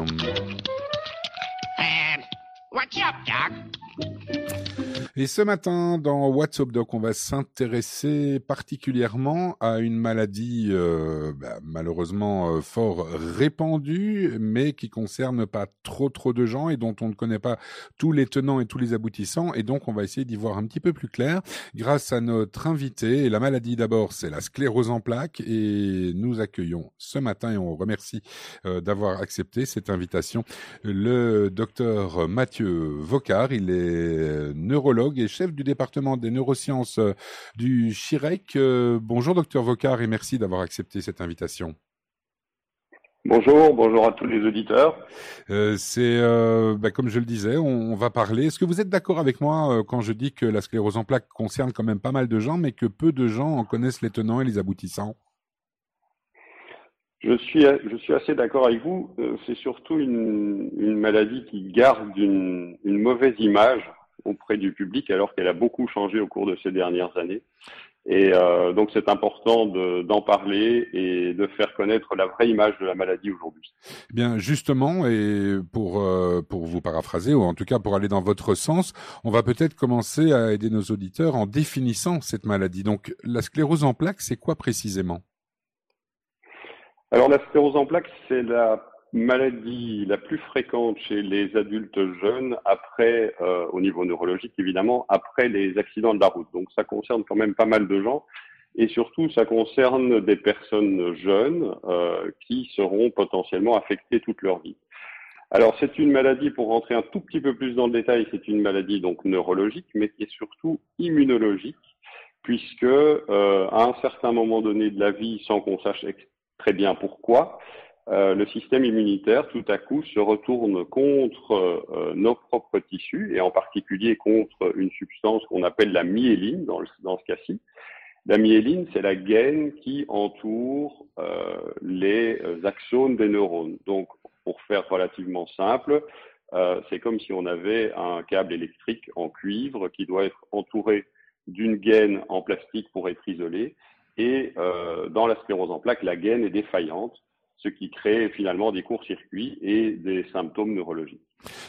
Um. what's up, Doc? Et ce matin, dans What's Up Doc, on va s'intéresser particulièrement à une maladie euh, bah, malheureusement euh, fort répandue, mais qui concerne pas trop trop de gens et dont on ne connaît pas tous les tenants et tous les aboutissants. Et donc, on va essayer d'y voir un petit peu plus clair grâce à notre invité. Et la maladie d'abord, c'est la sclérose en plaques. Et nous accueillons ce matin, et on remercie euh, d'avoir accepté cette invitation, le docteur Mathieu Vocard. Il est neurologue et chef du département des neurosciences euh, du CHIREC. Euh, bonjour docteur Vocard et merci d'avoir accepté cette invitation. Bonjour, bonjour à tous les auditeurs. Euh, c'est, bah, comme je le disais, on, va parler. Est-ce que vous êtes d'accord avec moi quand je dis que la sclérose en plaques concerne quand même pas mal de gens, mais que peu de gens en connaissent les tenants et les aboutissants? Je suis, je suis assez d'accord avec vous. C'est surtout une, une, maladie qui garde une, une mauvaise image auprès du public alors qu'elle a beaucoup changé au cours de ces dernières années. Et euh, donc c'est important d'en parler et de faire connaître la vraie image de la maladie aujourd'hui. Eh bien justement, et pour euh, pour vous paraphraser ou en tout cas pour aller dans votre sens, on va peut-être commencer à aider nos auditeurs en définissant cette maladie. Donc la sclérose en plaques, c'est quoi précisément? Alors la sclérose en plaques, c'est la maladie la plus fréquente chez les adultes jeunes après, euh, au niveau neurologique évidemment, après les accidents de la route. Donc ça concerne quand même pas mal de gens et surtout ça concerne des personnes jeunes euh, qui seront potentiellement affectées toute leur vie. Alors c'est une maladie, pour rentrer un tout petit peu plus dans le détail, c'est une maladie donc neurologique, mais qui est surtout immunologique, puisque euh, à un certain moment donné de la vie, sans qu'on sache très bien pourquoi, euh, le système immunitaire, tout à coup, se retourne contre euh, nos propres tissus et en particulier contre une substance qu'on appelle la myéline dans, ce cas-ci. La myéline, c'est la gaine qui entoure euh, les axones des neurones. Donc, pour faire relativement simple, c'est comme si on avait un câble électrique en cuivre qui doit être entouré d'une gaine en plastique pour être isolé. Et dans la sclérose en plaques, la gaine est défaillante ce qui crée finalement des courts-circuits et des symptômes neurologiques.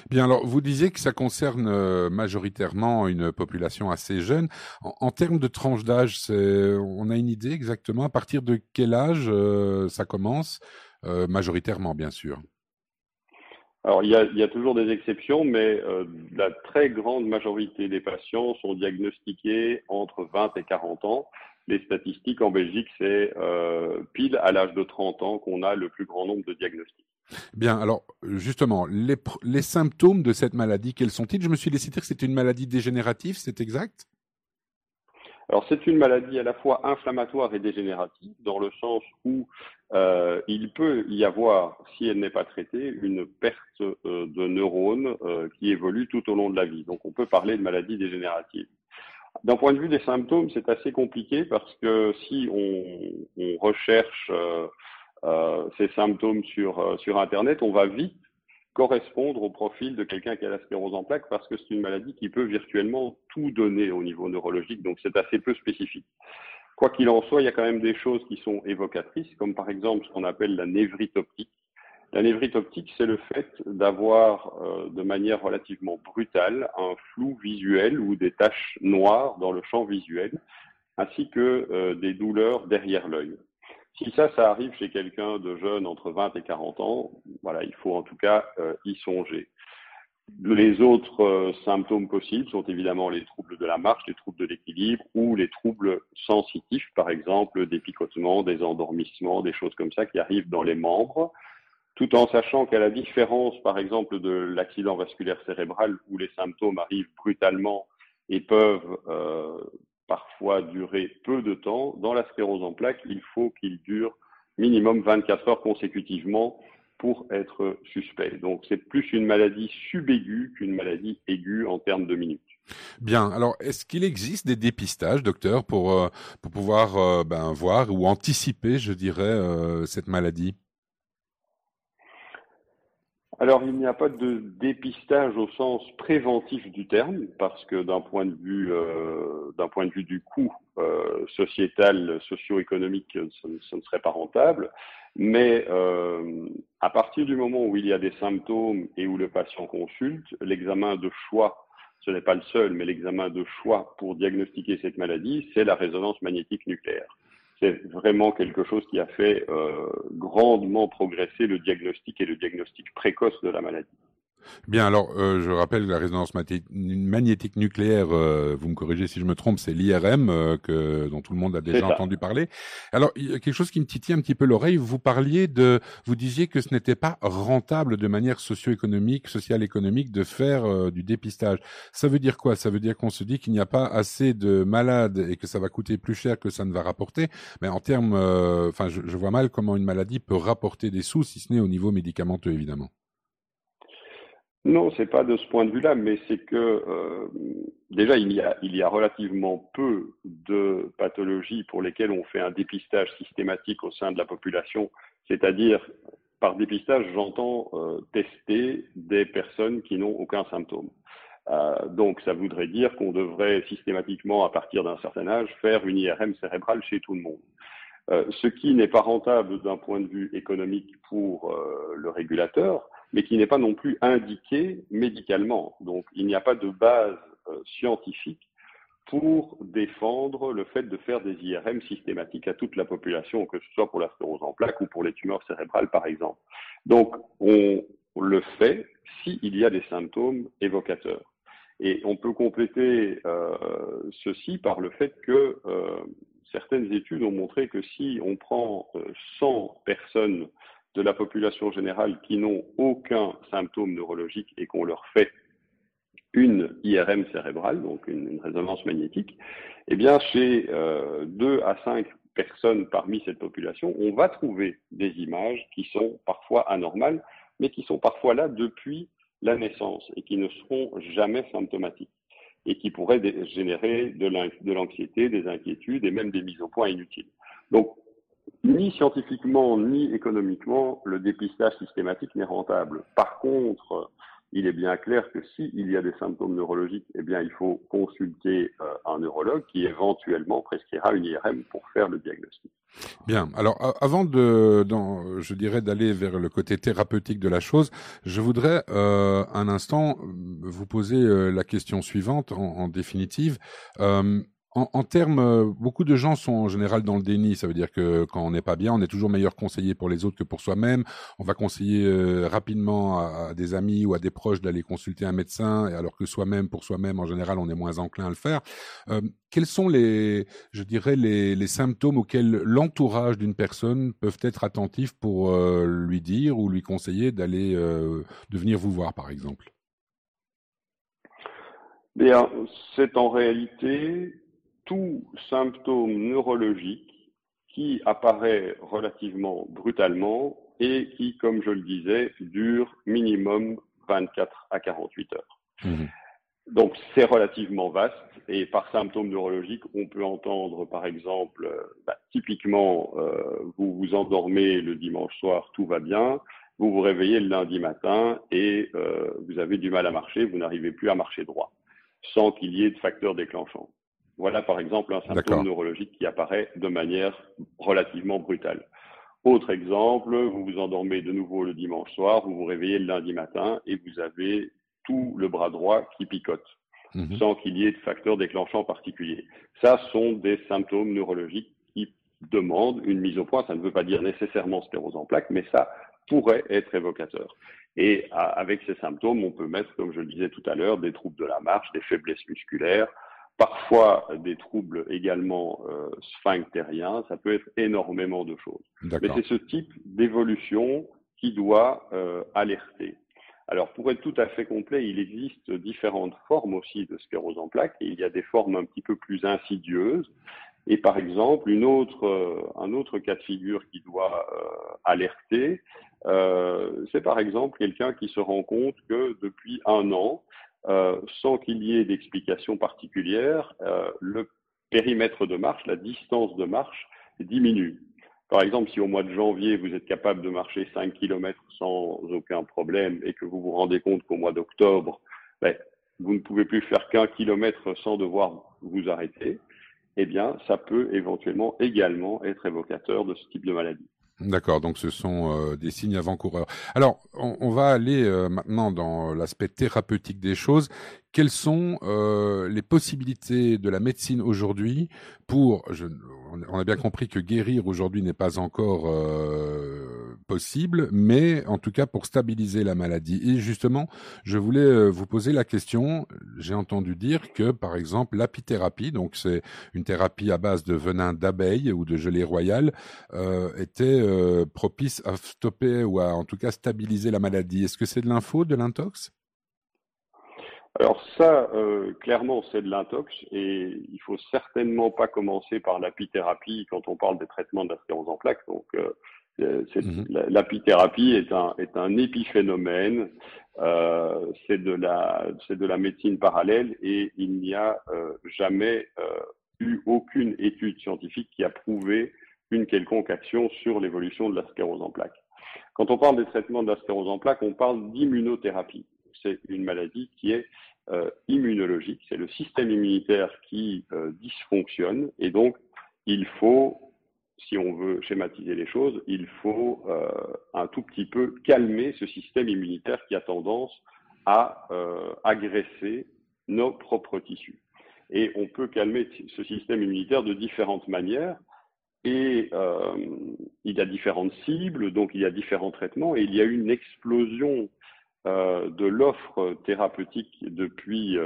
Bien, alors vous disiez que ça concerne euh, majoritairement une population assez jeune. En, termes de tranche d'âge, on a une idée exactement? À partir de quel âge euh, ça commence, euh, majoritairement bien sûr? Alors il y, a, il y a, toujours des exceptions, mais la très grande majorité des patients sont diagnostiqués entre 20 et 40 ans les statistiques en Belgique, c'est euh, pile à l'âge de 30 ans qu'on a le plus grand nombre de diagnostics. Bien, alors justement, les, les symptômes de cette maladie, quels sont-ils? Je me suis laissé dire que c'était une maladie dégénérative, c'est exact? Alors c'est une maladie à la fois inflammatoire et dégénérative, dans le sens où euh, il peut y avoir, si elle n'est pas traitée, une perte euh, de neurones euh, qui évolue tout au long de la vie. Donc on peut parler de maladie dégénérative. D'un point de vue des symptômes, c'est assez compliqué parce que si on, recherche euh, euh, ces symptômes sur, euh, sur Internet, on va vite correspondre au profil de quelqu'un qui a la en plaques parce que c'est une maladie qui peut virtuellement tout donner au niveau neurologique, donc c'est assez peu spécifique. Quoi qu'il en soit, il y a quand même des choses qui sont évocatrices, comme par exemple ce qu'on appelle la névrite optique, la névrite optique, c'est le fait d'avoir euh, de manière relativement brutale un flou visuel ou des taches noires dans le champ visuel, ainsi que euh, des douleurs derrière l'œil. Si ça, ça arrive chez quelqu'un de jeune entre 20 et 40 ans, voilà, il faut en tout cas euh, y songer. Les autres symptômes possibles sont évidemment les troubles de la marche, les troubles de l'équilibre ou les troubles sensitifs, par exemple des picotements, des endormissements, des choses comme ça qui arrivent dans les membres tout en sachant qu'à la différence, par exemple, de l'accident vasculaire cérébral, où les symptômes arrivent brutalement et peuvent euh, parfois durer peu de temps, dans la sclérose en plaques, il faut qu'il dure minimum 24 heures consécutivement pour être suspect. Donc c'est plus une maladie subaiguë qu'une maladie aiguë en termes de minutes. Bien. Alors, est-ce qu'il existe des dépistages, docteur, pour euh, pour pouvoir euh, ben, voir ou anticiper, je dirais, cette maladie? Alors, il n'y a pas de dépistage au sens préventif du terme, parce que d'un point de vue, euh, d'un point de vue du coût euh, sociétal, socio-économique, ce, ne serait pas rentable. Mais euh, à partir du moment où il y a des symptômes et où le patient consulte, l'examen de choix, ce n'est pas le seul, mais l'examen de choix pour diagnostiquer cette maladie, c'est la résonance magnétique nucléaire c'est vraiment quelque chose qui a fait euh, grandement progresser le diagnostic et le diagnostic précoce de la maladie. Bien, alors euh, je rappelle la résonance magnétique nucléaire, euh, vous me corrigez si je me trompe, c'est l'IRM euh, que dont tout le monde a déjà entendu parler. Alors il y a quelque chose qui me titille un petit peu l'oreille. Vous parliez de, vous disiez que ce n'était pas rentable de manière socio-économique, sociale économique de faire du dépistage. Ça veut dire quoi? Ça veut dire qu'on se dit qu'il n'y a pas assez de malades et que ça va coûter plus cher que ça ne va rapporter. Mais en termes, enfin, je, je vois mal comment une maladie peut rapporter des sous, si ce n'est au niveau médicamenteux évidemment. Non, c'est pas de ce point de vue-là, mais c'est que euh, déjà il y, a, il y a relativement peu de pathologies pour lesquelles on fait un dépistage systématique au sein de la population. C'est-à-dire, par dépistage, j'entends euh, tester des personnes qui n'ont aucun symptôme. Euh, donc, ça voudrait dire qu'on devrait systématiquement, à partir d'un certain âge, faire une IRM cérébrale chez tout le monde. ce qui n'est pas rentable d'un point de vue économique pour le régulateur, mais qui n'est pas non plus indiqué médicalement. Donc il n'y a pas de base euh, scientifique pour défendre le fait de faire des IRM systématiques à toute la population, que ce soit pour la sclérose en plaques ou pour les tumeurs cérébrales, par exemple. Donc, on le fait s'il y a des symptômes évocateurs. Et on peut compléter euh, ceci par le fait que euh, certaines études ont montré que si on prend 100 personnes de la population générale qui n'ont aucun symptôme neurologique et qu'on leur fait une IRM cérébrale, donc une, résonance magnétique, eh bien, chez euh, 2 à 5 personnes parmi cette population, on va trouver des images qui sont parfois anormales, mais qui sont parfois là depuis la naissance et qui ne seront jamais symptomatiques et qui pourraient générer de l'anxiété, des inquiétudes et même des mises au point inutiles. Donc, ni scientifiquement ni économiquement, le dépistage systématique n'est rentable. Par contre, il est bien clair que s'il y a des symptômes neurologiques, eh bien, il faut consulter euh, un neurologue qui éventuellement prescrira une IRM pour faire le diagnostic. Bien. Alors, avant de, je dirais, d'aller vers le côté thérapeutique de la chose, je voudrais euh, un instant vous poser euh, la question suivante, en, définitive. En, en, termes, euh, beaucoup de gens sont en général dans le déni. Ça veut dire que quand on n'est pas bien, on est toujours meilleur conseiller pour les autres que pour soi-même. On va conseiller euh, rapidement à, des amis ou à des proches d'aller consulter un médecin, alors que soi-même, pour soi-même, en général, on est moins enclin à le faire. Euh, quels sont les, je dirais, les, les symptômes auxquels l'entourage d'une personne peuvent être attentifs pour lui dire ou lui conseiller d'aller, de venir vous voir, par exemple? Bien, c'est en réalité tout symptôme neurologique qui apparaît relativement brutalement et qui, comme je le disais, dure minimum 24 à 48 heures. Mmh. Donc c'est relativement vaste et par symptômes neurologiques, on peut entendre par exemple, bah, typiquement, euh, vous vous endormez le dimanche soir, tout va bien, vous vous réveillez le lundi matin et euh, vous avez du mal à marcher, vous n'arrivez plus à marcher droit, sans qu'il y ait de facteur déclenchant. Voilà par exemple un symptôme neurologique qui apparaît de manière relativement brutale. Autre exemple, vous vous endormez de nouveau le dimanche soir, vous vous réveillez le lundi matin et vous avez tout le bras droit qui picote, mhm. sans qu'il y ait de facteur déclenchant particulier. Ça sont des symptômes neurologiques qui demandent une mise au point. Ça ne veut pas dire nécessairement sclérose en plaques, mais ça pourrait être évocateur. Et avec ces symptômes, on peut mettre, comme je le disais tout à l'heure, des troubles de la marche, des faiblesses musculaires, parfois des troubles également euh, sphinctériens, ça peut être énormément de choses. Mais c'est ce type d'évolution qui doit euh, alerter. Alors pour être tout à fait complet, il existe différentes formes aussi de sclérose en plaques et il y a des formes un petit peu plus insidieuses. Et par exemple, une autre, euh, un autre cas de figure qui doit alerter, c'est par exemple quelqu'un qui se rend compte que depuis un an, sans qu'il y ait d'explication particulière, euh, le périmètre de marche, la distance de marche diminue. Par exemple, si au mois de janvier, vous êtes capable de marcher 5 km sans aucun problème et que vous vous rendez compte qu'au mois d'octobre, ben, vous ne pouvez plus faire qu'un kilomètre sans devoir vous arrêter, eh bien, ça peut éventuellement également être évocateur de ce type de maladie. D'accord, donc ce sont euh, des signes avant-coureurs. Alors, on, va aller euh, maintenant dans l'aspect thérapeutique des choses. Quelles sont euh, les possibilités de la médecine aujourd'hui pour, on a bien compris que guérir aujourd'hui n'est pas encore possible, mais en tout cas pour stabiliser la maladie. Et justement, je voulais euh, vous poser la question, j'ai entendu dire que par exemple l'apithérapie, donc c'est une thérapie à base de venin d'abeille ou de gelée royale, euh, était euh, propice à stopper ou à en tout cas stabiliser la maladie. Est-ce que c'est de l'info, de l'intox? Alors ça, clairement, c'est de l'intox et il faut certainement pas commencer par l'apithérapie quand on parle des traitements de en plaques. Donc, euh, mhm. L'apithérapie est un, est un épiphénomène, euh, c'est de, la, de la médecine parallèle et il n'y a euh, jamais euh, eu aucune étude scientifique qui a prouvé une quelconque action sur l'évolution de la sclérose en plaques. Quand on parle des traitements de la sclérose en plaques, on parle d'immunothérapie. C'est une maladie qui est euh, immunologique, c'est le système immunitaire qui dysfonctionne et donc il faut si on veut schématiser les choses, il faut euh, un tout petit peu calmer ce système immunitaire qui a tendance à euh, agresser nos propres tissus. Et on peut calmer ce système immunitaire de différentes manières. Et euh, il y a différentes cibles, donc il y a différents traitements, et il y a une explosion de l'offre thérapeutique depuis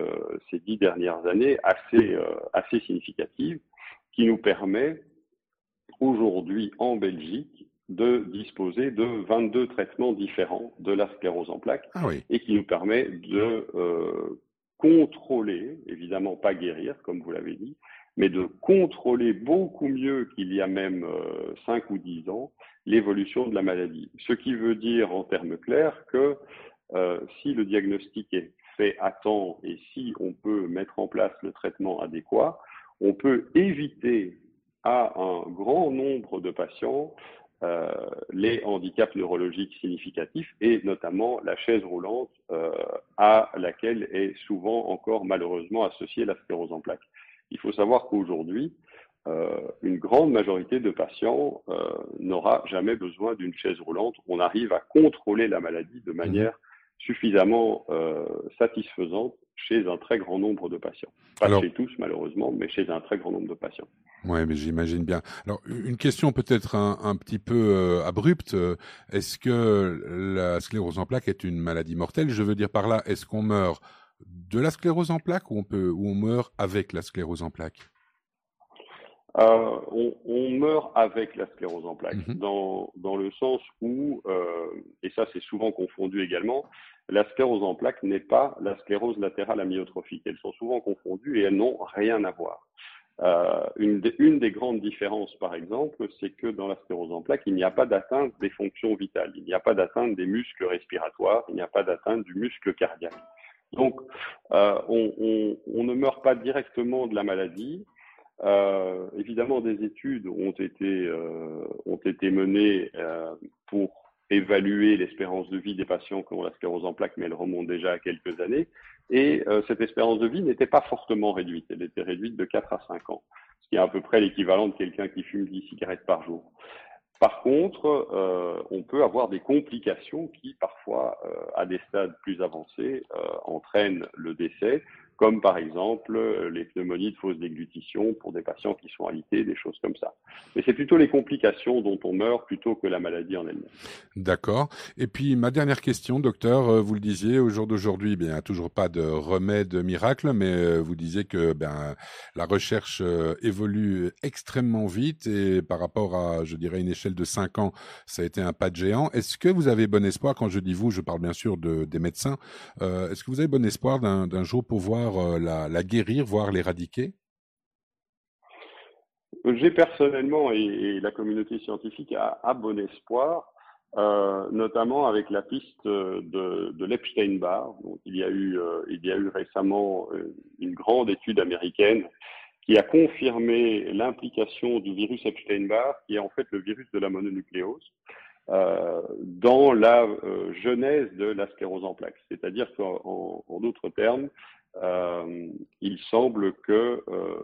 ces dix dernières années assez, assez significative, qui nous permet aujourd'hui en Belgique de disposer de 22 traitements différents de la sclérose en plaques ah et qui nous permet de euh, contrôler, évidemment pas guérir comme vous l'avez dit, mais de contrôler beaucoup mieux qu'il y a même euh, 5 ou 10 ans l'évolution de la maladie. Ce qui veut dire en termes clairs que euh, si le diagnostic est fait à temps et si on peut mettre en place le traitement adéquat, on peut éviter à un grand nombre de patients euh, les handicaps neurologiques significatifs et notamment la chaise roulante euh, à laquelle est souvent encore malheureusement associée la sclérose en plaques. Il faut savoir qu'aujourd'hui, euh, une grande majorité de patients n'aura jamais besoin d'une chaise roulante. On arrive à contrôler la maladie de manière suffisamment satisfaisante chez un très grand nombre de patients. Pas chez tous malheureusement, mais chez un très grand nombre de patients. Oui, mais j'imagine bien. Alors, une question peut-être un, petit peu euh, abrupte. Est-ce que la sclérose en plaques est une maladie mortelle? Je veux dire par là, est-ce qu'on meurt de la sclérose en plaques ou on, peut, ou on meurt avec la sclérose en plaques? Euh, on, meurt avec la sclérose en plaques, mhm. dans, dans le sens où, euh, et ça c'est souvent confondu également, la sclérose en plaques n'est pas la sclérose latérale amyotrophique. Elles sont souvent confondues et elles n'ont rien à voir. Euh, une, une, des grandes différences, par exemple, c'est que dans la sclérose en plaques, il n'y a pas d'atteinte des fonctions vitales, il n'y a pas d'atteinte des muscles respiratoires, il n'y a pas d'atteinte du muscle cardiaque. Donc, euh, on, on, on, ne meurt pas directement de la maladie. Euh, évidemment, des études ont été, euh, ont été menées euh, pour évaluer l'espérance de vie des patients qui ont la sclérose en plaques, mais elle remonte déjà à quelques années. Et euh, cette espérance de vie n'était pas fortement réduite. Elle était réduite de 4 à 5 ans, ce qui est à peu près l'équivalent de quelqu'un qui fume 10 cigarettes par jour. Par contre, euh, on peut avoir des complications qui, parfois, euh, à des stades plus avancés, entraînent le décès comme par exemple euh, les pneumonies de fausse déglutition pour des patients qui sont alités, des choses comme ça. Mais c'est plutôt les complications dont on meurt plutôt que la maladie en elle-même. D'accord. Et puis ma dernière question, docteur, euh, vous le disiez, au jour d'aujourd'hui, eh bien toujours pas de remède miracle, mais euh, vous disiez que ben la recherche évolue extrêmement vite et par rapport à, je dirais, une échelle de 5 ans, ça a été un pas de géant. Est-ce que vous avez bon espoir, quand je dis vous, je parle bien sûr de, des médecins, est-ce que vous avez bon espoir d'un jour pouvoir euh, la, guérir, voire l'éradiquer? J'ai personnellement, et, la communauté scientifique a, bon espoir, euh, notamment avec la piste de, de l'Epstein-Barr. il, y a eu, euh, il y a eu récemment une grande étude américaine qui a confirmé l'implication du virus Epstein-Barr, qui est en fait le virus de la mononucléose, euh, dans la euh, genèse de la sclérose en plaques. C'est-à-dire qu'en en, d'autres termes, euh, il semble que euh,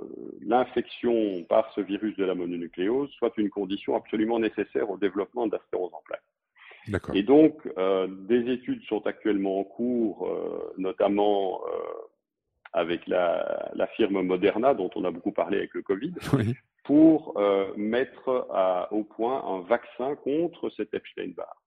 l'infection par ce virus de la mononucléose soit une condition absolument nécessaire au développement sclérose en plaques. Et donc, euh, des études sont actuellement en cours, notamment avec la, la, firme Moderna, dont on a beaucoup parlé avec le Covid, oui. pour mettre à, au point un vaccin contre cet Epstein-Barr.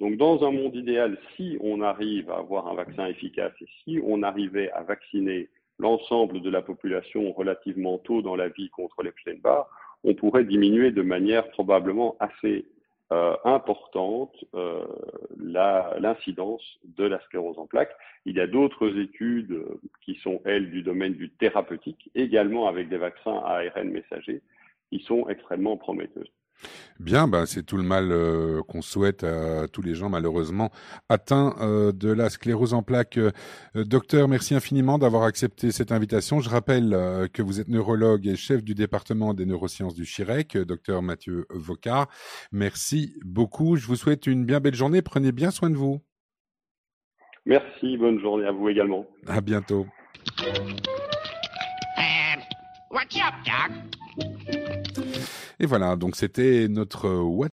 Donc, dans un monde idéal, si on arrive à avoir un vaccin efficace et si on arrivait à vacciner l'ensemble de la population relativement tôt dans la vie contre l'Epstein-Barr, on pourrait diminuer de manière probablement assez euh, importante euh, l'incidence de la sclérose en plaques. Il y a d'autres études qui sont, elles, du domaine du thérapeutique, également avec des vaccins à ARN messager, qui sont extrêmement prometteuses. Bien, bah, c'est tout le mal euh, qu'on souhaite à tous les gens malheureusement atteints euh, de la sclérose en plaques. Euh, docteur, merci infiniment d'avoir accepté cette invitation. Je rappelle que vous êtes neurologue et chef du département des neurosciences du Chirec, docteur Mathieu Vocard. Merci beaucoup. Je vous souhaite une bien belle journée. Prenez bien soin de vous. Merci, bonne journée à vous également. À bientôt. what's up, Doc? Et voilà, donc c'était notre